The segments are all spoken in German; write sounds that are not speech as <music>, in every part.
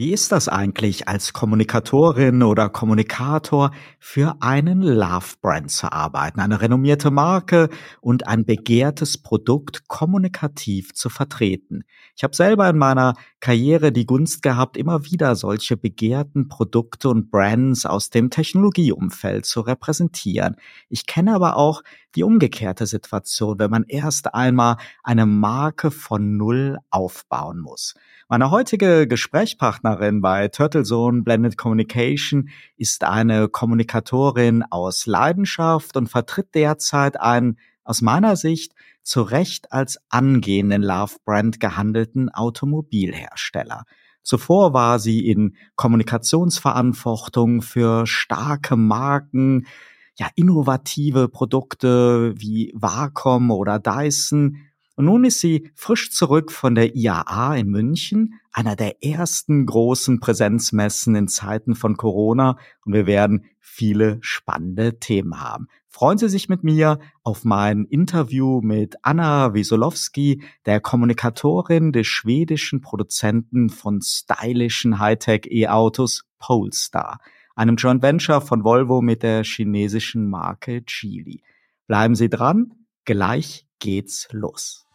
Wie ist das eigentlich als Kommunikatorin oder Kommunikator für einen Love Brand zu arbeiten, eine renommierte Marke und ein begehrtes Produkt kommunikativ zu vertreten? Ich habe selber in meiner Karriere die Gunst gehabt, immer wieder solche begehrten Produkte und Brands aus dem Technologieumfeld zu repräsentieren. Ich kenne aber auch die umgekehrte Situation, wenn man erst einmal eine Marke von Null aufbauen muss. Meine heutige Gesprächspartnerin bei Turtlezone Blended Communication ist eine Kommunikatorin aus Leidenschaft und vertritt derzeit einen aus meiner Sicht zu Recht als angehenden Love Brand gehandelten Automobilhersteller. Zuvor war sie in Kommunikationsverantwortung für starke Marken, ja, innovative Produkte wie Wacom oder Dyson und nun ist sie frisch zurück von der IAA in München, einer der ersten großen Präsenzmessen in Zeiten von Corona. Und wir werden viele spannende Themen haben. Freuen Sie sich mit mir auf mein Interview mit Anna Wiesolowski, der Kommunikatorin des schwedischen Produzenten von stylischen Hightech E-Autos Polestar, einem Joint Venture von Volvo mit der chinesischen Marke Geely. Bleiben Sie dran, gleich geht's los.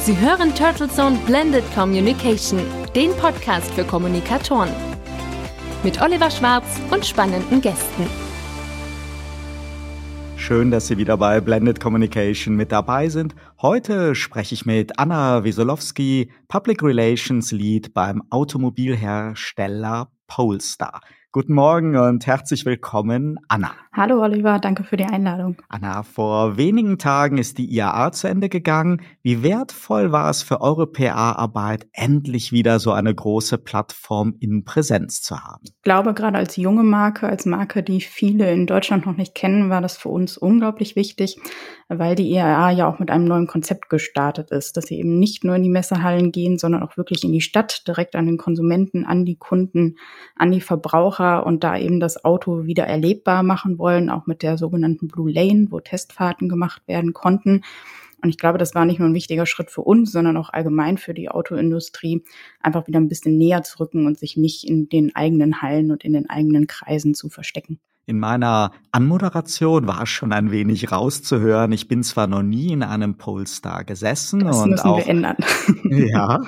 Sie hören Turtle Zone Blended Communication, den Podcast für Kommunikatoren. Mit Oliver Schwarz und spannenden Gästen. Schön, dass Sie wieder bei Blended Communication mit dabei sind. Heute spreche ich mit Anna Wiesolowski, Public Relations Lead beim Automobilhersteller Polestar. Guten Morgen und herzlich willkommen, Anna. Hallo Oliver, danke für die Einladung. Anna, vor wenigen Tagen ist die IAA zu Ende gegangen. Wie wertvoll war es für eure PA-Arbeit, endlich wieder so eine große Plattform in Präsenz zu haben? Ich glaube, gerade als junge Marke, als Marke, die viele in Deutschland noch nicht kennen, war das für uns unglaublich wichtig, weil die IAA ja auch mit einem neuen Konzept gestartet ist, dass sie eben nicht nur in die Messehallen gehen, sondern auch wirklich in die Stadt, direkt an den Konsumenten, an die Kunden, an die Verbraucher und da eben das Auto wieder erlebbar machen wollen, auch mit der sogenannten Blue Lane, wo Testfahrten gemacht werden konnten. Und ich glaube, das war nicht nur ein wichtiger Schritt für uns, sondern auch allgemein für die Autoindustrie, einfach wieder ein bisschen näher zu rücken und sich nicht in den eigenen Hallen und in den eigenen Kreisen zu verstecken. In meiner Anmoderation war schon ein wenig rauszuhören. Ich bin zwar noch nie in einem Polestar gesessen das und müssen auch wir ändern. <laughs> ja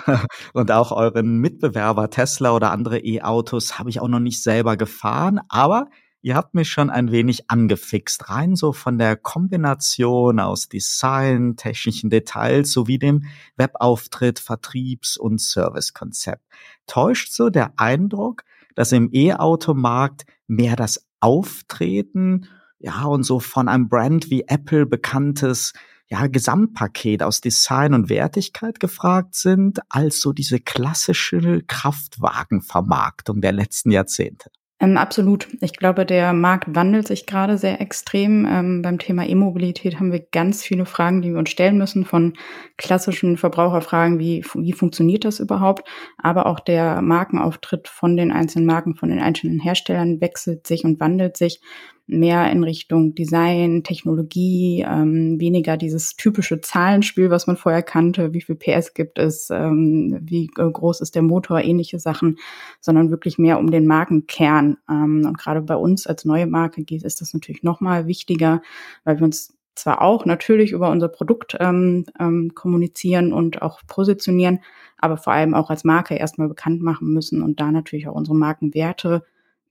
und auch euren Mitbewerber Tesla oder andere E-Autos habe ich auch noch nicht selber gefahren, aber ihr habt mich schon ein wenig angefixt, rein so von der Kombination aus Design, technischen Details sowie dem Webauftritt, Vertriebs- und Servicekonzept. Täuscht so der Eindruck, dass im E-Automarkt mehr das Auftreten, ja, und so von einem Brand wie Apple bekanntes ja, Gesamtpaket aus Design und Wertigkeit gefragt sind, als so diese klassische Kraftwagenvermarktung der letzten Jahrzehnte. Ähm, absolut. Ich glaube, der Markt wandelt sich gerade sehr extrem. Ähm, beim Thema E-Mobilität haben wir ganz viele Fragen, die wir uns stellen müssen, von klassischen Verbraucherfragen, wie, wie funktioniert das überhaupt, aber auch der Markenauftritt von den einzelnen Marken, von den einzelnen Herstellern wechselt sich und wandelt sich mehr in Richtung Design, Technologie, ähm, weniger dieses typische Zahlenspiel, was man vorher kannte, wie viel PS gibt es, ähm, wie groß ist der Motor, ähnliche Sachen, sondern wirklich mehr um den Markenkern. Ähm, und gerade bei uns als neue Marke geht, ist das natürlich nochmal wichtiger, weil wir uns zwar auch natürlich über unser Produkt ähm, ähm, kommunizieren und auch positionieren, aber vor allem auch als Marke erstmal bekannt machen müssen und da natürlich auch unsere Markenwerte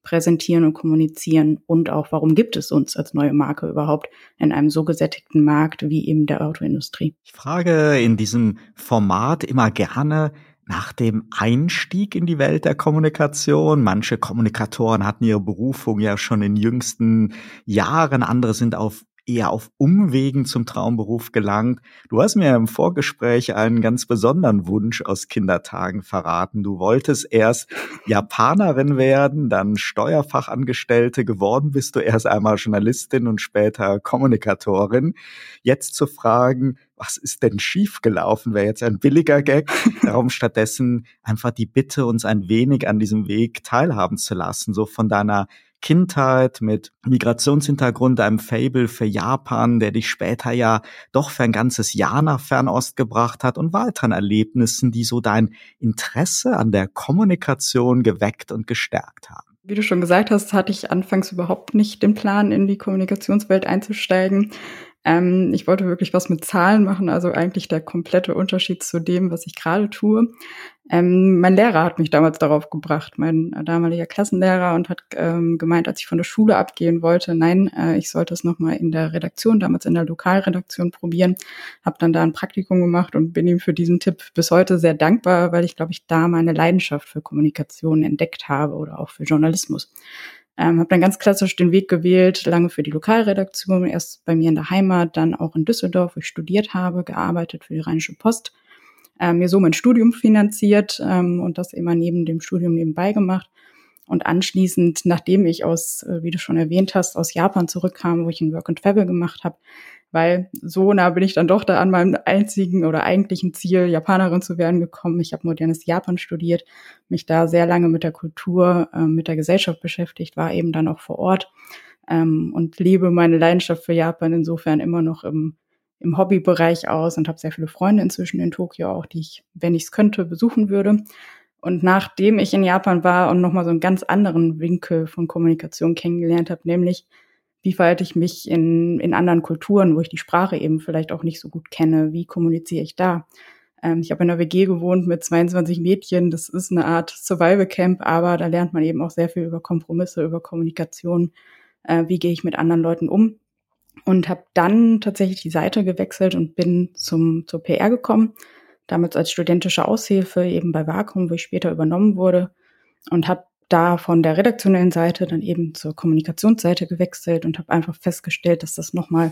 präsentieren und kommunizieren und auch, warum gibt es uns als neue Marke überhaupt in einem so gesättigten Markt wie eben der Autoindustrie. Ich frage in diesem Format immer gerne nach dem Einstieg in die Welt der Kommunikation. Manche Kommunikatoren hatten ihre Berufung ja schon in jüngsten Jahren, andere sind auf eher auf Umwegen zum Traumberuf gelangt. Du hast mir im Vorgespräch einen ganz besonderen Wunsch aus Kindertagen verraten. Du wolltest erst Japanerin werden, dann Steuerfachangestellte geworden bist du erst einmal Journalistin und später Kommunikatorin. Jetzt zu fragen, was ist denn schiefgelaufen? Wäre jetzt ein billiger Gag. Darum stattdessen einfach die Bitte, uns ein wenig an diesem Weg teilhaben zu lassen, so von deiner Kindheit mit Migrationshintergrund, einem Fable für Japan, der dich später ja doch für ein ganzes Jahr nach Fernost gebracht hat und weiteren Erlebnissen, die so dein Interesse an der Kommunikation geweckt und gestärkt haben. Wie du schon gesagt hast, hatte ich anfangs überhaupt nicht den Plan, in die Kommunikationswelt einzusteigen. Ähm, ich wollte wirklich was mit Zahlen machen, also eigentlich der komplette Unterschied zu dem, was ich gerade tue. Ähm, mein Lehrer hat mich damals darauf gebracht, mein damaliger Klassenlehrer, und hat ähm, gemeint, als ich von der Schule abgehen wollte, nein, äh, ich sollte es nochmal in der Redaktion, damals in der Lokalredaktion probieren. Habe dann da ein Praktikum gemacht und bin ihm für diesen Tipp bis heute sehr dankbar, weil ich, glaube ich, da meine Leidenschaft für Kommunikation entdeckt habe oder auch für Journalismus. Ähm, habe dann ganz klassisch den Weg gewählt, lange für die Lokalredaktion, erst bei mir in der Heimat, dann auch in Düsseldorf, wo ich studiert habe, gearbeitet für die Rheinische Post, ähm, mir so mein Studium finanziert ähm, und das immer neben dem Studium nebenbei gemacht. Und anschließend, nachdem ich aus, äh, wie du schon erwähnt hast, aus Japan zurückkam, wo ich ein Work and Travel gemacht habe, weil so nah bin ich dann doch da an meinem einzigen oder eigentlichen Ziel, Japanerin zu werden, gekommen. Ich habe modernes Japan studiert, mich da sehr lange mit der Kultur, äh, mit der Gesellschaft beschäftigt, war eben dann auch vor Ort ähm, und lebe meine Leidenschaft für Japan insofern immer noch im, im Hobbybereich aus und habe sehr viele Freunde inzwischen in Tokio auch, die ich, wenn ich es könnte, besuchen würde. Und nachdem ich in Japan war und nochmal so einen ganz anderen Winkel von Kommunikation kennengelernt habe, nämlich wie verhalte ich mich in, in anderen Kulturen, wo ich die Sprache eben vielleicht auch nicht so gut kenne, wie kommuniziere ich da? Ähm, ich habe in einer WG gewohnt mit 22 Mädchen, das ist eine Art Survival Camp, aber da lernt man eben auch sehr viel über Kompromisse, über Kommunikation, äh, wie gehe ich mit anderen Leuten um? Und habe dann tatsächlich die Seite gewechselt und bin zum zur PR gekommen, damals als studentische Aushilfe eben bei Vakuum, wo ich später übernommen wurde. Und habe da von der redaktionellen Seite dann eben zur Kommunikationsseite gewechselt und habe einfach festgestellt, dass das nochmal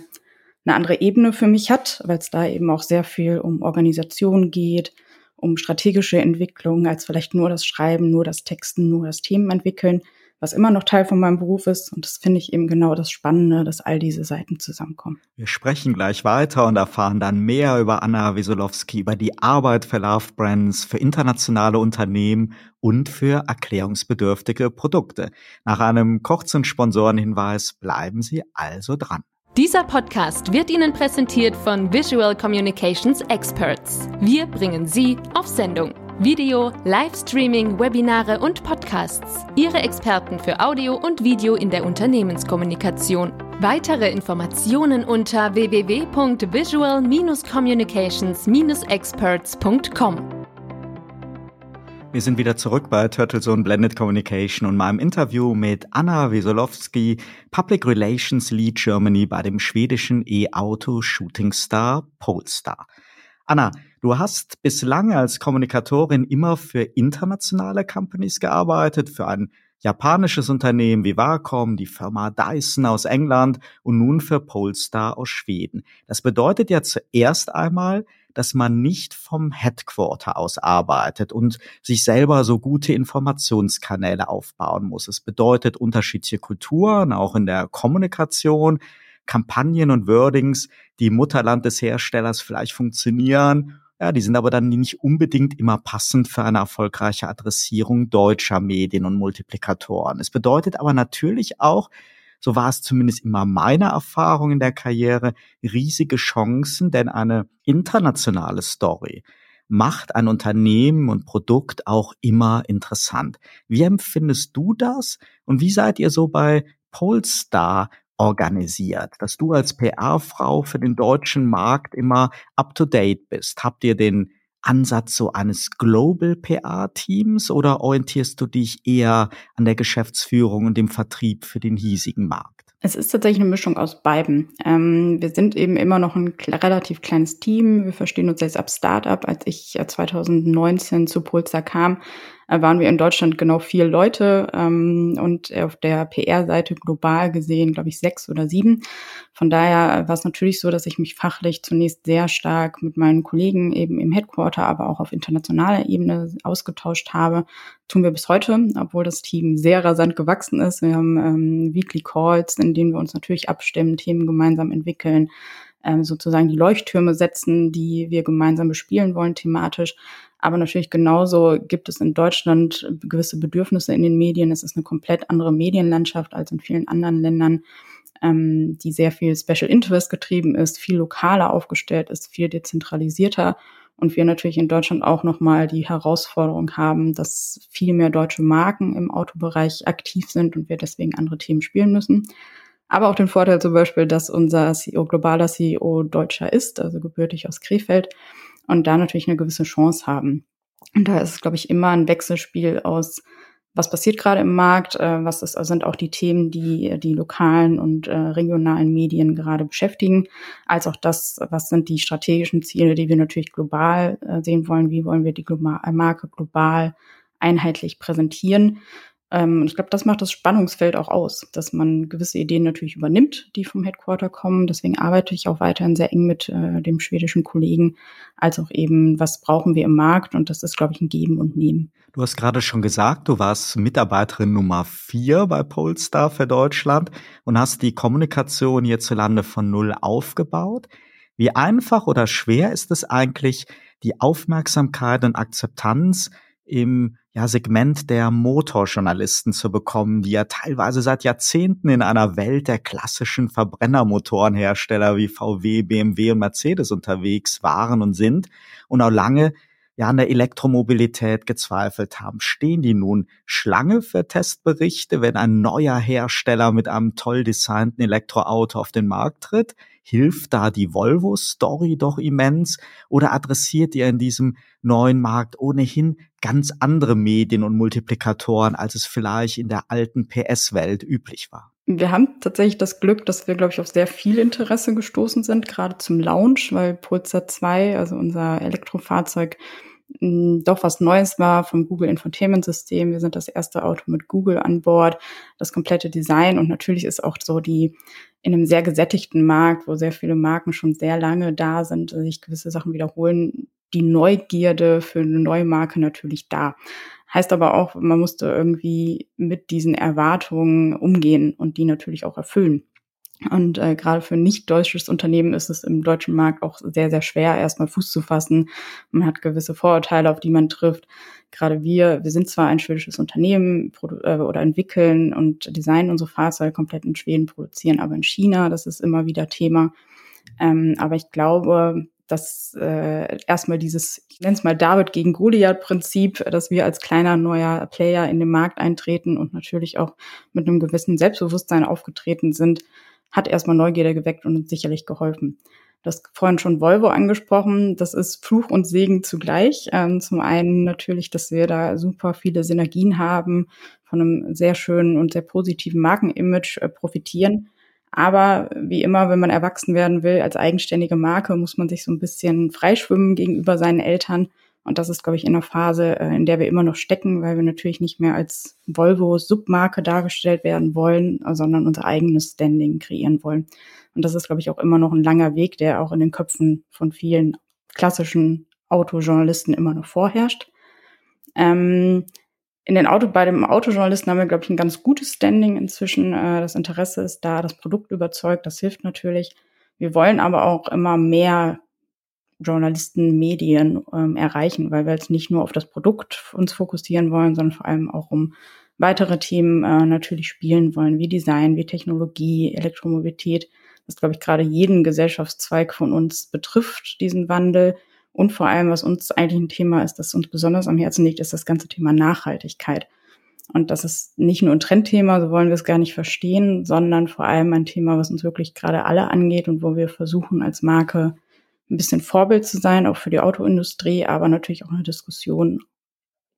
eine andere Ebene für mich hat, weil es da eben auch sehr viel um Organisation geht, um strategische Entwicklung, als vielleicht nur das Schreiben, nur das Texten, nur das Themen entwickeln, was immer noch Teil von meinem Beruf ist. Und das finde ich eben genau das Spannende, dass all diese Seiten zusammenkommen. Wir sprechen gleich weiter und erfahren dann mehr über Anna Wiesolowski, über die Arbeit für Love Brands, für internationale Unternehmen und für erklärungsbedürftige Produkte. Nach einem kurzen Sponsorenhinweis bleiben Sie also dran. Dieser Podcast wird Ihnen präsentiert von Visual Communications Experts. Wir bringen Sie auf Sendung. Video, Livestreaming, Webinare und Podcasts. Ihre Experten für Audio und Video in der Unternehmenskommunikation. Weitere Informationen unter www.visual-communications-experts.com. Wir sind wieder zurück bei Turtlezone Blended Communication und meinem Interview mit Anna Wesolowski, Public Relations Lead Germany bei dem schwedischen E-Auto Shooting Star Polestar. Anna, du hast bislang als Kommunikatorin immer für internationale Companies gearbeitet, für ein japanisches Unternehmen wie Wacom, die Firma Dyson aus England und nun für Polestar aus Schweden. Das bedeutet ja zuerst einmal, dass man nicht vom Headquarter aus arbeitet und sich selber so gute Informationskanäle aufbauen muss. Es bedeutet unterschiedliche Kulturen, auch in der Kommunikation, Kampagnen und Wordings, die im Mutterland des Herstellers vielleicht funktionieren. Ja, die sind aber dann nicht unbedingt immer passend für eine erfolgreiche Adressierung deutscher Medien und Multiplikatoren. Es bedeutet aber natürlich auch, so war es zumindest immer meine Erfahrung in der Karriere, riesige Chancen, denn eine internationale Story macht ein Unternehmen und Produkt auch immer interessant. Wie empfindest du das und wie seid ihr so bei Polestar organisiert, dass du als PR-Frau für den deutschen Markt immer up-to-date bist? Habt ihr den Ansatz so eines Global PR-Teams oder orientierst du dich eher an der Geschäftsführung und dem Vertrieb für den hiesigen Markt? Es ist tatsächlich eine Mischung aus beiden. Ähm, wir sind eben immer noch ein relativ kleines Team. Wir verstehen uns jetzt ab Startup. Als ich 2019 zu Polestar kam, äh, waren wir in Deutschland genau vier Leute ähm, und auf der PR-Seite global gesehen, glaube ich, sechs oder sieben. Von daher war es natürlich so, dass ich mich fachlich zunächst sehr stark mit meinen Kollegen eben im Headquarter, aber auch auf internationaler Ebene ausgetauscht habe. Tun wir bis heute, obwohl das Team sehr rasant gewachsen ist. Wir haben ähm, Weekly Calls, in denen wir uns natürlich abstimmen, Themen gemeinsam entwickeln ähm, sozusagen die Leuchttürme setzen, die wir gemeinsam bespielen wollen thematisch. Aber natürlich genauso gibt es in Deutschland gewisse Bedürfnisse in den Medien. Es ist eine komplett andere Medienlandschaft als in vielen anderen Ländern, ähm, die sehr viel Special Interest getrieben ist, viel lokaler aufgestellt ist, viel dezentralisierter. Und wir natürlich in Deutschland auch nochmal die Herausforderung haben, dass viel mehr deutsche Marken im Autobereich aktiv sind und wir deswegen andere Themen spielen müssen. Aber auch den Vorteil zum Beispiel, dass unser CEO, globaler CEO Deutscher ist, also gebürtig aus Krefeld und da natürlich eine gewisse Chance haben. Und da ist es, glaube ich, immer ein Wechselspiel aus was passiert gerade im Markt, äh, was ist, sind auch die Themen, die die lokalen und äh, regionalen Medien gerade beschäftigen, als auch das, was sind die strategischen Ziele, die wir natürlich global äh, sehen wollen, wie wollen wir die global, Marke global einheitlich präsentieren. Ähm, ich glaube, das macht das Spannungsfeld auch aus, dass man gewisse Ideen natürlich übernimmt, die vom Headquarter kommen. Deswegen arbeite ich auch weiterhin sehr eng mit äh, dem schwedischen Kollegen, als auch eben, was brauchen wir im Markt. Und das ist, glaube ich, ein Geben und Nehmen. Du hast gerade schon gesagt, du warst Mitarbeiterin Nummer vier bei Polestar für Deutschland und hast die Kommunikation hierzulande von Null aufgebaut. Wie einfach oder schwer ist es eigentlich, die Aufmerksamkeit und Akzeptanz im ja, Segment der Motorjournalisten zu bekommen, die ja teilweise seit Jahrzehnten in einer Welt der klassischen Verbrennermotorenhersteller wie VW, BMW und Mercedes unterwegs waren und sind und auch lange ja an der Elektromobilität gezweifelt haben. Stehen die nun Schlange für Testberichte, wenn ein neuer Hersteller mit einem toll designten Elektroauto auf den Markt tritt? Hilft da die Volvo-Story doch immens? Oder adressiert ihr in diesem neuen Markt ohnehin ganz andere Medien und Multiplikatoren, als es vielleicht in der alten PS-Welt üblich war? Wir haben tatsächlich das Glück, dass wir, glaube ich, auf sehr viel Interesse gestoßen sind, gerade zum Launch, weil Pulsar 2, also unser Elektrofahrzeug, doch was Neues war vom Google Infotainment System. Wir sind das erste Auto mit Google an Bord, das komplette Design und natürlich ist auch so die in einem sehr gesättigten Markt, wo sehr viele Marken schon sehr lange da sind, sich gewisse Sachen wiederholen, die Neugierde für eine neue Marke natürlich da. Heißt aber auch, man musste irgendwie mit diesen Erwartungen umgehen und die natürlich auch erfüllen. Und äh, gerade für nicht deutsches Unternehmen ist es im deutschen Markt auch sehr, sehr schwer, erstmal Fuß zu fassen. Man hat gewisse Vorurteile, auf die man trifft. Gerade wir, wir sind zwar ein schwedisches Unternehmen äh, oder entwickeln und designen unsere Fahrzeuge komplett in Schweden, produzieren aber in China. Das ist immer wieder Thema. Ähm, aber ich glaube, dass äh, erstmal dieses, ich nenne es mal David gegen Goliath-Prinzip, dass wir als kleiner neuer Player in den Markt eintreten und natürlich auch mit einem gewissen Selbstbewusstsein aufgetreten sind, hat erstmal Neugierde geweckt und uns sicherlich geholfen. Du hast vorhin schon Volvo angesprochen. Das ist Fluch und Segen zugleich. Ähm, zum einen natürlich, dass wir da super viele Synergien haben, von einem sehr schönen und sehr positiven Markenimage äh, profitieren. Aber wie immer, wenn man erwachsen werden will als eigenständige Marke, muss man sich so ein bisschen freischwimmen gegenüber seinen Eltern und das ist, glaube ich, in einer Phase, äh, in der wir immer noch stecken, weil wir natürlich nicht mehr als Volvo-Submarke dargestellt werden wollen, sondern unser eigenes Standing kreieren wollen. Und das ist, glaube ich, auch immer noch ein langer Weg, der auch in den Köpfen von vielen klassischen Autojournalisten immer noch vorherrscht. Ähm, in den Auto, bei dem Autojournalisten haben wir, glaube ich, ein ganz gutes Standing inzwischen. Äh, das Interesse ist da, das Produkt überzeugt, das hilft natürlich. Wir wollen aber auch immer mehr Journalisten, Medien ähm, erreichen, weil wir jetzt nicht nur auf das Produkt uns fokussieren wollen, sondern vor allem auch um weitere Themen äh, natürlich spielen wollen, wie Design, wie Technologie, Elektromobilität. Das, glaube ich, gerade jeden Gesellschaftszweig von uns betrifft, diesen Wandel. Und vor allem, was uns eigentlich ein Thema ist, das uns besonders am Herzen liegt, ist das ganze Thema Nachhaltigkeit. Und das ist nicht nur ein Trendthema, so wollen wir es gar nicht verstehen, sondern vor allem ein Thema, was uns wirklich gerade alle angeht und wo wir versuchen, als Marke ein bisschen Vorbild zu sein, auch für die Autoindustrie, aber natürlich auch eine Diskussion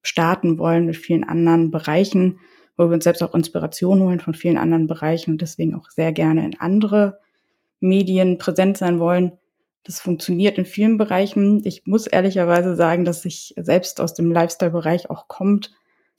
starten wollen mit vielen anderen Bereichen, wo wir uns selbst auch Inspiration holen von vielen anderen Bereichen und deswegen auch sehr gerne in andere Medien präsent sein wollen. Das funktioniert in vielen Bereichen. Ich muss ehrlicherweise sagen, dass ich selbst aus dem Lifestyle-Bereich auch kommt,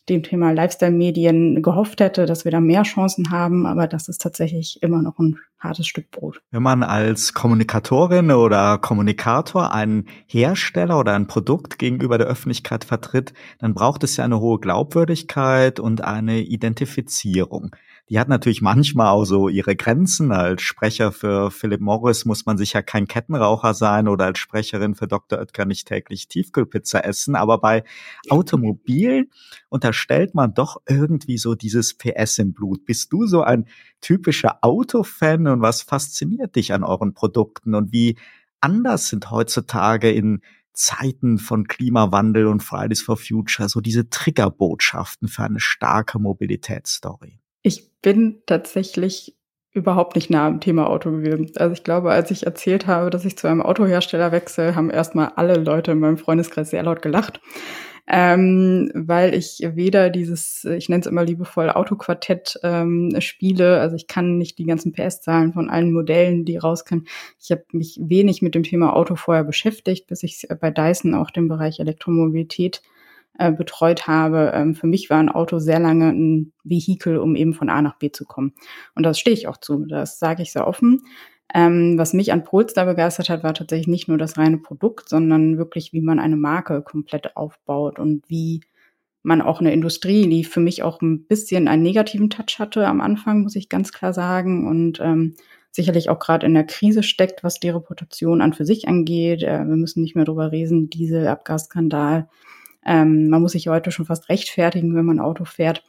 dem Thema Lifestyle-Medien gehofft hätte, dass wir da mehr Chancen haben, aber das ist tatsächlich immer noch ein hartes Stück Brot. Wenn man als Kommunikatorin oder Kommunikator einen Hersteller oder ein Produkt gegenüber der Öffentlichkeit vertritt, dann braucht es ja eine hohe Glaubwürdigkeit und eine Identifizierung die hat natürlich manchmal auch so ihre Grenzen. Als Sprecher für Philip Morris muss man sicher kein Kettenraucher sein oder als Sprecherin für Dr. Oetker nicht täglich Tiefkühlpizza essen. Aber bei Automobilen unterstellt man doch irgendwie so dieses PS im Blut. Bist du so ein typischer Autofan und was fasziniert dich an euren Produkten und wie anders sind heutzutage in Zeiten von Klimawandel und Fridays for Future so diese Triggerbotschaften für eine starke Mobilitätsstory? Ich bin tatsächlich überhaupt nicht nah am Thema Auto gewesen. Also ich glaube, als ich erzählt habe, dass ich zu einem Autohersteller wechsle, haben erstmal alle Leute in meinem Freundeskreis sehr laut gelacht. Ähm, weil ich weder dieses, ich nenne es immer liebevoll, Autoquartett ähm, spiele. Also ich kann nicht die ganzen PS-Zahlen von allen Modellen, die rauskommen. Ich habe mich wenig mit dem Thema Auto vorher beschäftigt, bis ich bei Dyson auch den Bereich Elektromobilität äh, betreut habe. Ähm, für mich war ein Auto sehr lange ein Vehikel, um eben von A nach B zu kommen. Und das stehe ich auch zu. Das sage ich sehr offen. Ähm, was mich an Polestar begeistert hat, war tatsächlich nicht nur das reine Produkt, sondern wirklich, wie man eine Marke komplett aufbaut und wie man auch eine Industrie, die für mich auch ein bisschen einen negativen Touch hatte am Anfang, muss ich ganz klar sagen. Und ähm, sicherlich auch gerade in der Krise steckt, was die Reputation an für sich angeht. Äh, wir müssen nicht mehr drüber reden, diese Abgasskandal. Ähm, man muss sich heute schon fast rechtfertigen, wenn man Auto fährt.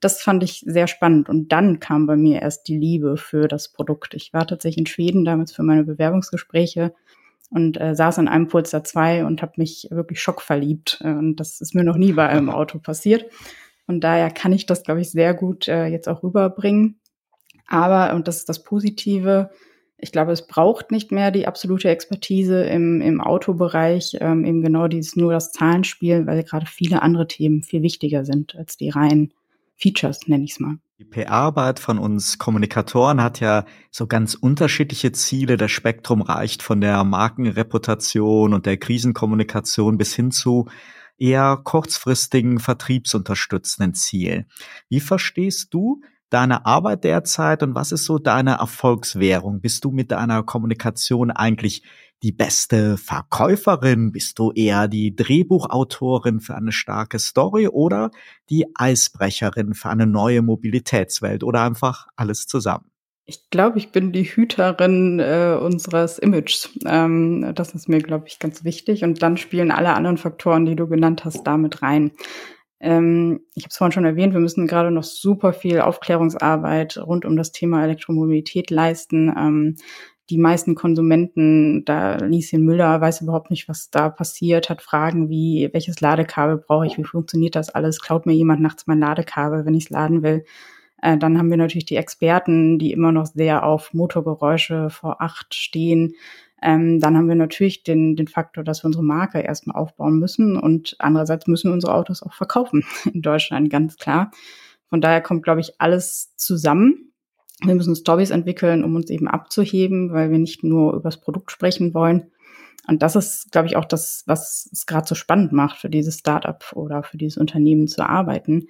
Das fand ich sehr spannend. Und dann kam bei mir erst die Liebe für das Produkt. Ich war tatsächlich in Schweden damals für meine Bewerbungsgespräche und äh, saß in einem Polestar 2 und habe mich wirklich schockverliebt. Äh, und das ist mir noch nie bei einem <laughs> Auto passiert. Von daher kann ich das, glaube ich, sehr gut äh, jetzt auch rüberbringen. Aber, und das ist das Positive, ich glaube, es braucht nicht mehr die absolute Expertise im, im Autobereich, ähm, eben genau dieses nur das Zahlenspiel, weil gerade viele andere Themen viel wichtiger sind als die reinen Features, nenne ich es mal. Die PR-Arbeit von uns Kommunikatoren hat ja so ganz unterschiedliche Ziele. Das Spektrum reicht von der Markenreputation und der Krisenkommunikation bis hin zu eher kurzfristigen vertriebsunterstützenden Zielen. Wie verstehst du deine Arbeit derzeit und was ist so deine Erfolgswährung? Bist du mit deiner Kommunikation eigentlich die beste Verkäuferin? Bist du eher die Drehbuchautorin für eine starke Story oder die Eisbrecherin für eine neue Mobilitätswelt oder einfach alles zusammen? Ich glaube, ich bin die Hüterin äh, unseres Images. Ähm, das ist mir, glaube ich, ganz wichtig. Und dann spielen alle anderen Faktoren, die du genannt hast, damit rein. Ähm, ich habe es vorhin schon erwähnt, wir müssen gerade noch super viel Aufklärungsarbeit rund um das Thema Elektromobilität leisten. Ähm, die meisten Konsumenten, da Lieschen Müller weiß überhaupt nicht, was da passiert, hat Fragen wie, welches Ladekabel brauche ich, wie funktioniert das alles, klaut mir jemand nachts mein Ladekabel, wenn ich es laden will. Äh, dann haben wir natürlich die Experten, die immer noch sehr auf Motorgeräusche vor acht stehen. Ähm, dann haben wir natürlich den, den Faktor, dass wir unsere Marke erstmal aufbauen müssen und andererseits müssen wir unsere Autos auch verkaufen <laughs> in Deutschland, ganz klar. Von daher kommt, glaube ich, alles zusammen. Wir müssen Stories entwickeln, um uns eben abzuheben, weil wir nicht nur über das Produkt sprechen wollen. Und das ist, glaube ich, auch das, was es gerade so spannend macht, für dieses Startup oder für dieses Unternehmen zu arbeiten,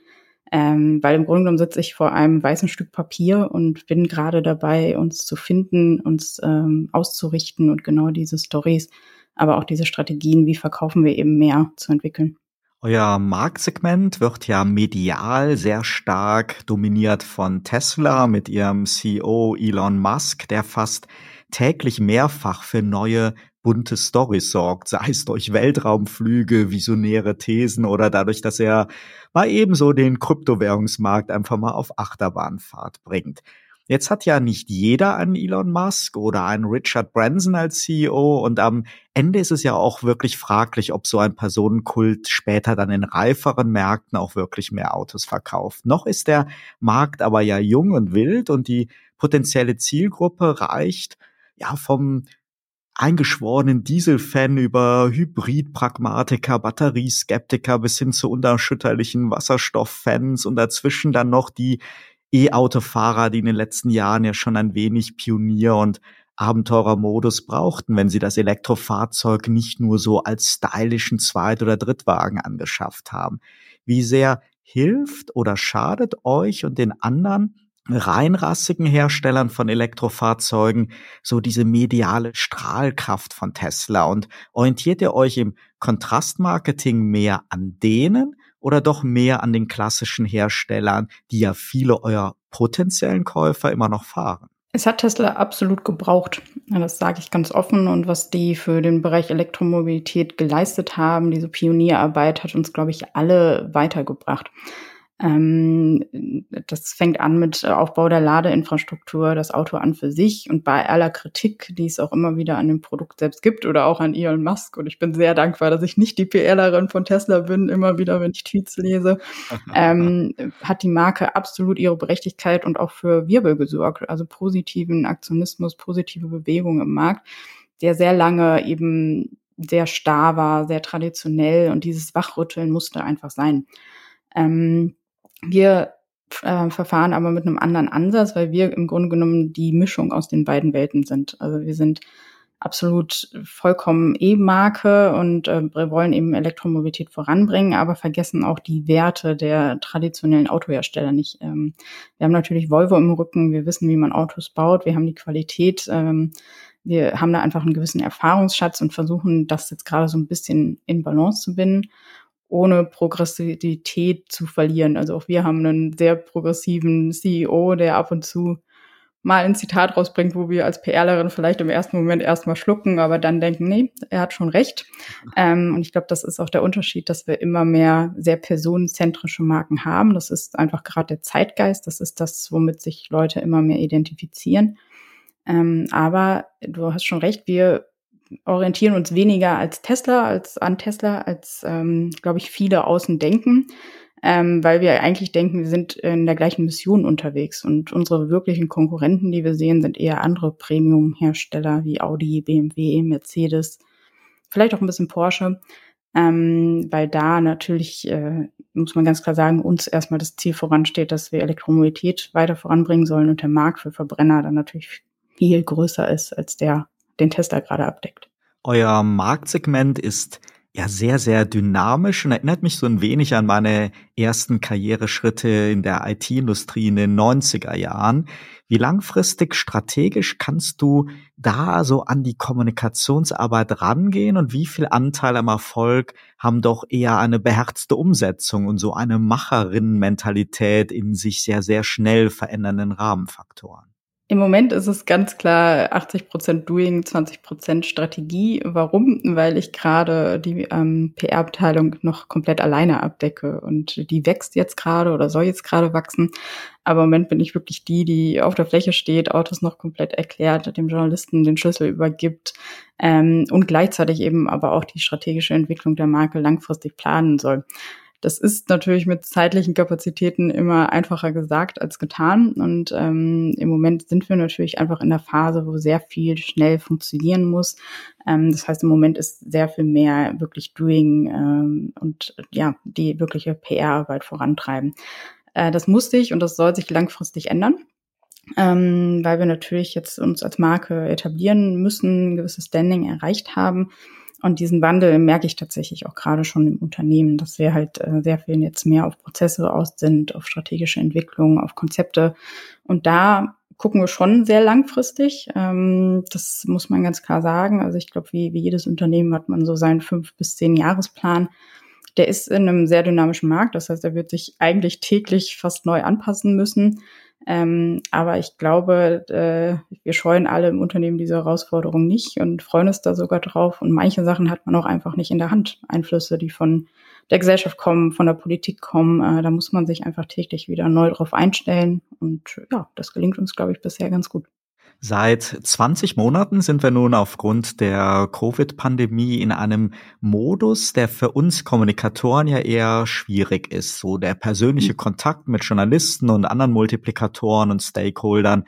ähm, weil im Grunde genommen sitze ich vor einem weißen Stück Papier und bin gerade dabei, uns zu finden, uns ähm, auszurichten und genau diese Stories, aber auch diese Strategien, wie verkaufen wir eben mehr, zu entwickeln. Euer Marktsegment wird ja medial sehr stark dominiert von Tesla mit ihrem CEO Elon Musk, der fast täglich mehrfach für neue bunte Storys sorgt, sei es durch Weltraumflüge, visionäre Thesen oder dadurch, dass er mal ebenso den Kryptowährungsmarkt einfach mal auf Achterbahnfahrt bringt. Jetzt hat ja nicht jeder einen Elon Musk oder einen Richard Branson als CEO und am Ende ist es ja auch wirklich fraglich, ob so ein Personenkult später dann in reiferen Märkten auch wirklich mehr Autos verkauft. Noch ist der Markt aber ja jung und wild und die potenzielle Zielgruppe reicht ja vom eingeschworenen Dieselfan über Hybrid-Pragmatiker, Batterieskeptiker bis hin zu unerschütterlichen Wasserstofffans und dazwischen dann noch die E-Autofahrer, die in den letzten Jahren ja schon ein wenig Pionier- und Abenteurermodus brauchten, wenn sie das Elektrofahrzeug nicht nur so als stylischen Zweit- oder Drittwagen angeschafft haben. Wie sehr hilft oder schadet euch und den anderen reinrassigen Herstellern von Elektrofahrzeugen so diese mediale Strahlkraft von Tesla und orientiert ihr euch im Kontrastmarketing mehr an denen oder doch mehr an den klassischen Herstellern, die ja viele eurer potenziellen Käufer immer noch fahren? Es hat Tesla absolut gebraucht. Das sage ich ganz offen. Und was die für den Bereich Elektromobilität geleistet haben, diese Pionierarbeit hat uns, glaube ich, alle weitergebracht. Ähm, das fängt an mit Aufbau der Ladeinfrastruktur, das Auto an für sich und bei aller Kritik, die es auch immer wieder an dem Produkt selbst gibt oder auch an Elon Musk. Und ich bin sehr dankbar, dass ich nicht die PRlerin von Tesla bin, immer wieder, wenn ich Tweets lese, <laughs> ähm, hat die Marke absolut ihre Berechtigkeit und auch für Wirbel gesorgt, also positiven Aktionismus, positive Bewegung im Markt, der sehr lange eben sehr starr war, sehr traditionell und dieses Wachrütteln musste einfach sein. Ähm, wir äh, verfahren aber mit einem anderen Ansatz, weil wir im Grunde genommen die Mischung aus den beiden Welten sind. Also wir sind absolut vollkommen E-Marke und äh, wollen eben Elektromobilität voranbringen, aber vergessen auch die Werte der traditionellen Autohersteller nicht. Ähm, wir haben natürlich Volvo im Rücken, wir wissen, wie man Autos baut, wir haben die Qualität, ähm, wir haben da einfach einen gewissen Erfahrungsschatz und versuchen, das jetzt gerade so ein bisschen in Balance zu binden ohne Progressivität zu verlieren. Also auch wir haben einen sehr progressiven CEO, der ab und zu mal ein Zitat rausbringt, wo wir als PRlerin vielleicht im ersten Moment erstmal schlucken, aber dann denken, nee, er hat schon recht. Ähm, und ich glaube, das ist auch der Unterschied, dass wir immer mehr sehr personenzentrische Marken haben. Das ist einfach gerade der Zeitgeist. Das ist das, womit sich Leute immer mehr identifizieren. Ähm, aber du hast schon recht, wir orientieren uns weniger als Tesla, als an Tesla, als, ähm, glaube ich, viele außen denken, ähm, weil wir eigentlich denken, wir sind in der gleichen Mission unterwegs und unsere wirklichen Konkurrenten, die wir sehen, sind eher andere Premium-Hersteller wie Audi, BMW, Mercedes, vielleicht auch ein bisschen Porsche, ähm, weil da natürlich, äh, muss man ganz klar sagen, uns erstmal das Ziel voransteht, dass wir Elektromobilität weiter voranbringen sollen und der Markt für Verbrenner dann natürlich viel größer ist als der den Tesla gerade abdeckt. Euer Marktsegment ist ja sehr, sehr dynamisch und erinnert mich so ein wenig an meine ersten Karriereschritte in der IT-Industrie in den 90er Jahren. Wie langfristig strategisch kannst du da so an die Kommunikationsarbeit rangehen und wie viel Anteil am Erfolg haben doch eher eine beherzte Umsetzung und so eine Macherinnenmentalität in sich sehr, sehr schnell verändernden Rahmenfaktoren? Im Moment ist es ganz klar 80 Prozent Doing, 20 Prozent Strategie. Warum? Weil ich gerade die ähm, PR-Abteilung noch komplett alleine abdecke und die wächst jetzt gerade oder soll jetzt gerade wachsen. Aber im Moment bin ich wirklich die, die auf der Fläche steht, Autos noch komplett erklärt, dem Journalisten den Schlüssel übergibt ähm, und gleichzeitig eben aber auch die strategische Entwicklung der Marke langfristig planen soll. Das ist natürlich mit zeitlichen Kapazitäten immer einfacher gesagt als getan. Und ähm, im Moment sind wir natürlich einfach in der Phase, wo sehr viel schnell funktionieren muss. Ähm, das heißt, im Moment ist sehr viel mehr wirklich Doing ähm, und ja, die wirkliche PR-Arbeit vorantreiben. Äh, das muss sich und das soll sich langfristig ändern. Ähm, weil wir natürlich jetzt uns als Marke etablieren müssen, ein gewisses Standing erreicht haben. Und diesen Wandel merke ich tatsächlich auch gerade schon im Unternehmen, dass wir halt äh, sehr viel jetzt mehr auf Prozesse aus sind, auf strategische Entwicklung, auf Konzepte. Und da gucken wir schon sehr langfristig. Ähm, das muss man ganz klar sagen. Also ich glaube, wie, wie jedes Unternehmen hat man so seinen fünf bis zehn Jahresplan. Der ist in einem sehr dynamischen Markt. Das heißt, er wird sich eigentlich täglich fast neu anpassen müssen. Ähm, aber ich glaube, äh, wir scheuen alle im Unternehmen diese Herausforderung nicht und freuen uns da sogar drauf. Und manche Sachen hat man auch einfach nicht in der Hand. Einflüsse, die von der Gesellschaft kommen, von der Politik kommen. Äh, da muss man sich einfach täglich wieder neu drauf einstellen. Und ja, das gelingt uns, glaube ich, bisher ganz gut. Seit 20 Monaten sind wir nun aufgrund der Covid-Pandemie in einem Modus, der für uns Kommunikatoren ja eher schwierig ist. So der persönliche mhm. Kontakt mit Journalisten und anderen Multiplikatoren und Stakeholdern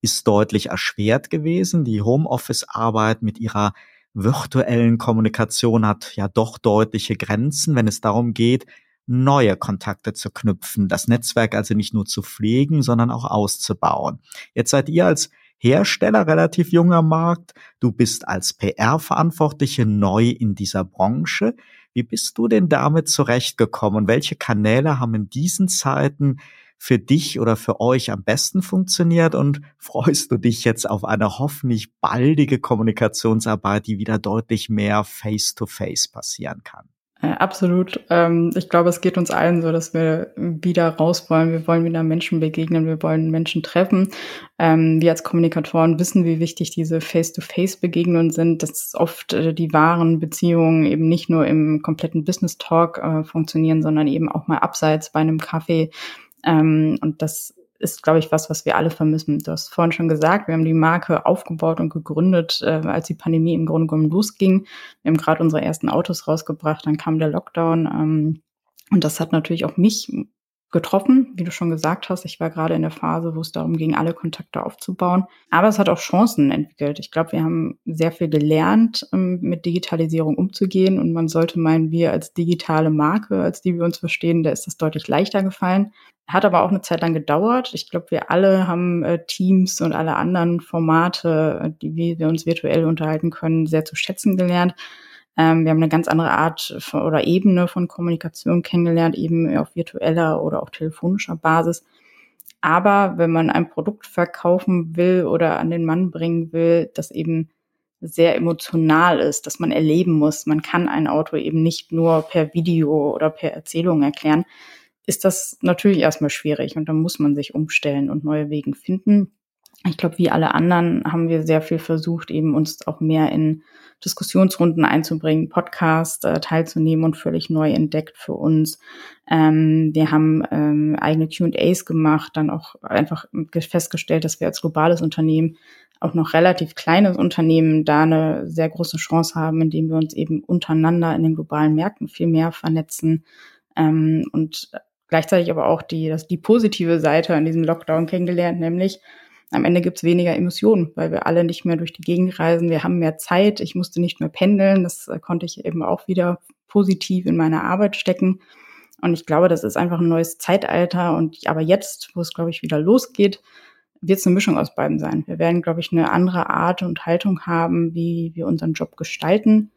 ist deutlich erschwert gewesen. Die Homeoffice-Arbeit mit ihrer virtuellen Kommunikation hat ja doch deutliche Grenzen, wenn es darum geht, neue Kontakte zu knüpfen, das Netzwerk also nicht nur zu pflegen, sondern auch auszubauen. Jetzt seid ihr als Hersteller, relativ junger Markt. Du bist als PR-Verantwortliche neu in dieser Branche. Wie bist du denn damit zurechtgekommen? Welche Kanäle haben in diesen Zeiten für dich oder für euch am besten funktioniert und freust du dich jetzt auf eine hoffentlich baldige Kommunikationsarbeit, die wieder deutlich mehr face-to-face -face passieren kann? Äh, absolut. Ähm, ich glaube, es geht uns allen so, dass wir wieder raus wollen. Wir wollen wieder Menschen begegnen, wir wollen Menschen treffen. Ähm, wir als Kommunikatoren wissen, wie wichtig diese Face-to-Face-Begegnungen sind, dass oft äh, die wahren Beziehungen eben nicht nur im kompletten Business-Talk äh, funktionieren, sondern eben auch mal abseits bei einem Kaffee. Ähm, und das ist, glaube ich, was, was wir alle vermissen. Du hast vorhin schon gesagt, wir haben die Marke aufgebaut und gegründet, äh, als die Pandemie im Grunde genommen losging. Wir haben gerade unsere ersten Autos rausgebracht, dann kam der Lockdown. Ähm, und das hat natürlich auch mich getroffen, wie du schon gesagt hast. Ich war gerade in der Phase, wo es darum ging, alle Kontakte aufzubauen. Aber es hat auch Chancen entwickelt. Ich glaube, wir haben sehr viel gelernt, ähm, mit Digitalisierung umzugehen. Und man sollte meinen, wir als digitale Marke, als die wir uns verstehen, da ist das deutlich leichter gefallen. Hat aber auch eine Zeit lang gedauert. Ich glaube, wir alle haben äh, Teams und alle anderen Formate, äh, die wir uns virtuell unterhalten können, sehr zu schätzen gelernt. Ähm, wir haben eine ganz andere Art von, oder Ebene von Kommunikation kennengelernt, eben auf virtueller oder auch telefonischer Basis. Aber wenn man ein Produkt verkaufen will oder an den Mann bringen will, das eben sehr emotional ist, dass man erleben muss, man kann ein Auto eben nicht nur per Video oder per Erzählung erklären, ist das natürlich erstmal schwierig und dann muss man sich umstellen und neue Wege finden. Ich glaube, wie alle anderen haben wir sehr viel versucht, eben uns auch mehr in Diskussionsrunden einzubringen, Podcast äh, teilzunehmen und völlig neu entdeckt für uns. Ähm, wir haben ähm, eigene Q&As gemacht, dann auch einfach festgestellt, dass wir als globales Unternehmen auch noch relativ kleines Unternehmen da eine sehr große Chance haben, indem wir uns eben untereinander in den globalen Märkten viel mehr vernetzen ähm, und gleichzeitig aber auch die, das, die positive Seite an diesem Lockdown kennengelernt, nämlich am Ende gibt's weniger Emissionen, weil wir alle nicht mehr durch die Gegend reisen. Wir haben mehr Zeit. Ich musste nicht mehr pendeln. Das äh, konnte ich eben auch wieder positiv in meine Arbeit stecken. Und ich glaube, das ist einfach ein neues Zeitalter. Und aber jetzt, wo es, glaube ich, wieder losgeht, wird es eine Mischung aus beiden sein. Wir werden, glaube ich, eine andere Art und Haltung haben, wie wir unseren Job gestalten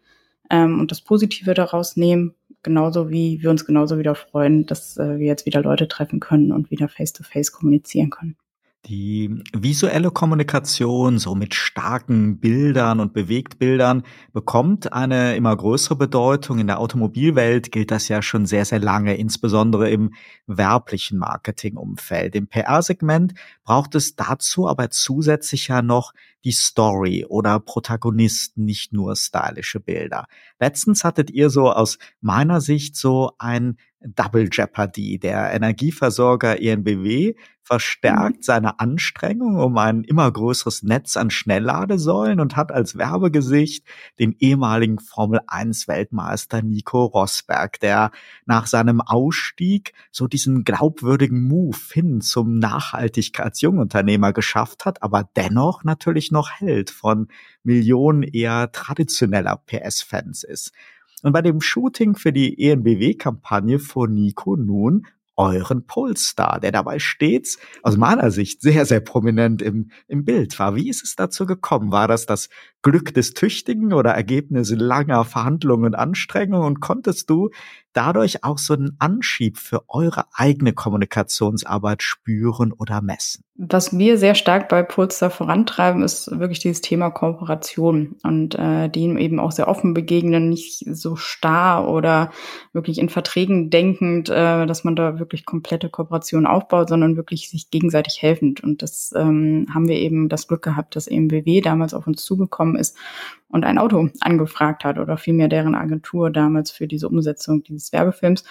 ähm, und das Positive daraus nehmen genauso wie wir uns genauso wieder freuen, dass äh, wir jetzt wieder Leute treffen können und wieder face-to-face -face kommunizieren können. Die visuelle Kommunikation, so mit starken Bildern und Bewegtbildern, bekommt eine immer größere Bedeutung. In der Automobilwelt gilt das ja schon sehr, sehr lange, insbesondere im werblichen Marketingumfeld. Im PR-Segment braucht es dazu aber zusätzlich ja noch die Story oder Protagonisten, nicht nur stylische Bilder. Letztens hattet ihr so aus meiner Sicht so ein Double Jeopardy. Der Energieversorger ENBW verstärkt mhm. seine Anstrengung um ein immer größeres Netz an Schnellladesäulen und hat als Werbegesicht den ehemaligen Formel 1 Weltmeister Nico Rosberg, der nach seinem Ausstieg so diesen glaubwürdigen Move hin zum Nachhaltigkeitsjungunternehmer geschafft hat, aber dennoch natürlich noch Held von Millionen eher traditioneller PS-Fans ist. Und bei dem Shooting für die ENBW-Kampagne fuhr Nico nun euren Polestar, der dabei stets aus meiner Sicht sehr, sehr prominent im, im Bild war. Wie ist es dazu gekommen? War das das Glück des Tüchtigen oder Ergebnis langer Verhandlungen und Anstrengungen? Und konntest du dadurch auch so einen Anschieb für eure eigene Kommunikationsarbeit spüren oder messen? Was wir sehr stark bei Polster vorantreiben, ist wirklich dieses Thema Kooperation und äh, dem eben auch sehr offen begegnen, nicht so starr oder wirklich in Verträgen denkend, äh, dass man da wirklich komplette Kooperation aufbaut, sondern wirklich sich gegenseitig helfend. Und das ähm, haben wir eben das Glück gehabt, dass EMBW damals auf uns zugekommen ist und ein Auto angefragt hat oder vielmehr deren Agentur damals für diese Umsetzung dieses Werbefilms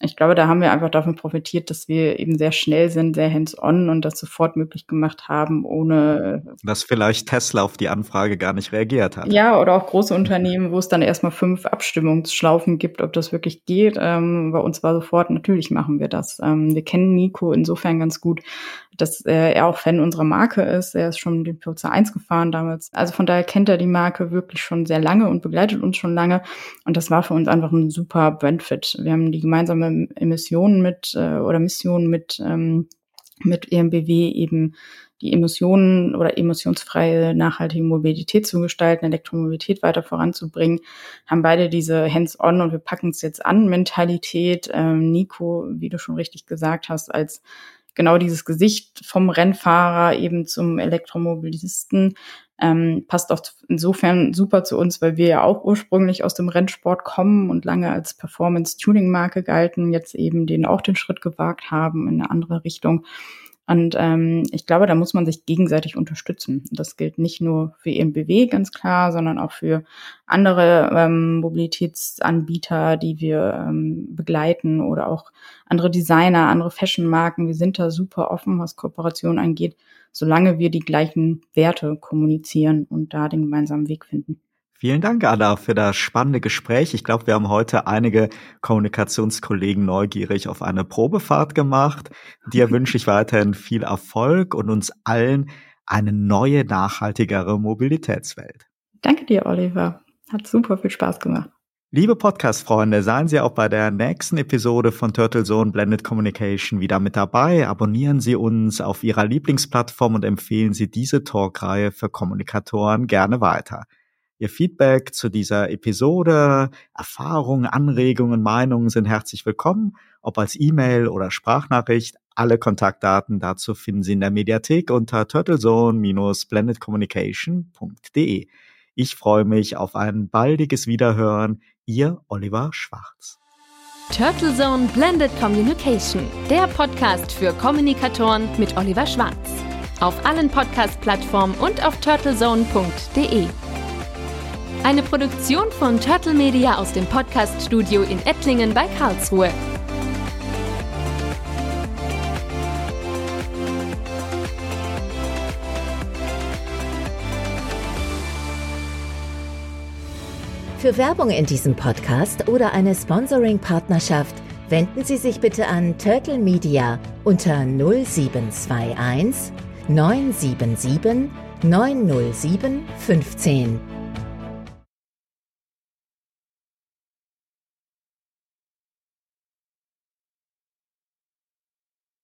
ich glaube, da haben wir einfach davon profitiert, dass wir eben sehr schnell sind, sehr hands-on und das sofort möglich gemacht haben, ohne. Dass vielleicht Tesla auf die Anfrage gar nicht reagiert hat. Ja, oder auch große Unternehmen, wo es dann erstmal fünf Abstimmungsschlaufen gibt, ob das wirklich geht. Ähm, bei uns war sofort, natürlich machen wir das. Ähm, wir kennen Nico insofern ganz gut, dass äh, er auch Fan unserer Marke ist. Er ist schon den Pulsar 1 gefahren damals. Also von daher kennt er die Marke wirklich schon sehr lange und begleitet uns schon lange. Und das war für uns einfach ein super Brandfit. Wir haben die gemeinsame Emissionen mit äh, oder Mission mit, ähm, mit EMBW eben die Emissionen oder emissionsfreie nachhaltige Mobilität zu gestalten, Elektromobilität weiter voranzubringen, haben beide diese Hands-on und wir packen es jetzt an Mentalität. Ähm, Nico, wie du schon richtig gesagt hast, als genau dieses Gesicht vom Rennfahrer eben zum Elektromobilisten ähm, passt auch insofern super zu uns, weil wir ja auch ursprünglich aus dem Rennsport kommen und lange als Performance-Tuning-Marke galten, jetzt eben den auch den Schritt gewagt haben in eine andere Richtung. Und ähm, ich glaube, da muss man sich gegenseitig unterstützen. Das gilt nicht nur für EMBW ganz klar, sondern auch für andere ähm, Mobilitätsanbieter, die wir ähm, begleiten oder auch andere Designer, andere Fashionmarken. Wir sind da super offen, was Kooperation angeht, solange wir die gleichen Werte kommunizieren und da den gemeinsamen Weg finden. Vielen Dank, Anna, für das spannende Gespräch. Ich glaube, wir haben heute einige Kommunikationskollegen neugierig auf eine Probefahrt gemacht. Dir <laughs> wünsche ich weiterhin viel Erfolg und uns allen eine neue, nachhaltigere Mobilitätswelt. Danke dir, Oliver. Hat super viel Spaß gemacht. Liebe Podcast-Freunde, seien Sie auch bei der nächsten Episode von Turtle Zone Blended Communication wieder mit dabei. Abonnieren Sie uns auf Ihrer Lieblingsplattform und empfehlen Sie diese Talkreihe für Kommunikatoren gerne weiter. Ihr Feedback zu dieser Episode, Erfahrungen, Anregungen, Meinungen sind herzlich willkommen, ob als E-Mail oder Sprachnachricht. Alle Kontaktdaten dazu finden Sie in der Mediathek unter turtlezone-blendedcommunication.de. Ich freue mich auf ein baldiges Wiederhören. Ihr Oliver Schwarz. Turtle Zone Blended Communication, der Podcast für Kommunikatoren mit Oliver Schwarz. Auf allen Podcast-Plattformen und auf turtlezone.de. Eine Produktion von Turtle Media aus dem Podcaststudio in Ettlingen bei Karlsruhe. Für Werbung in diesem Podcast oder eine Sponsoring-Partnerschaft wenden Sie sich bitte an Turtle Media unter 0721 977 907 15.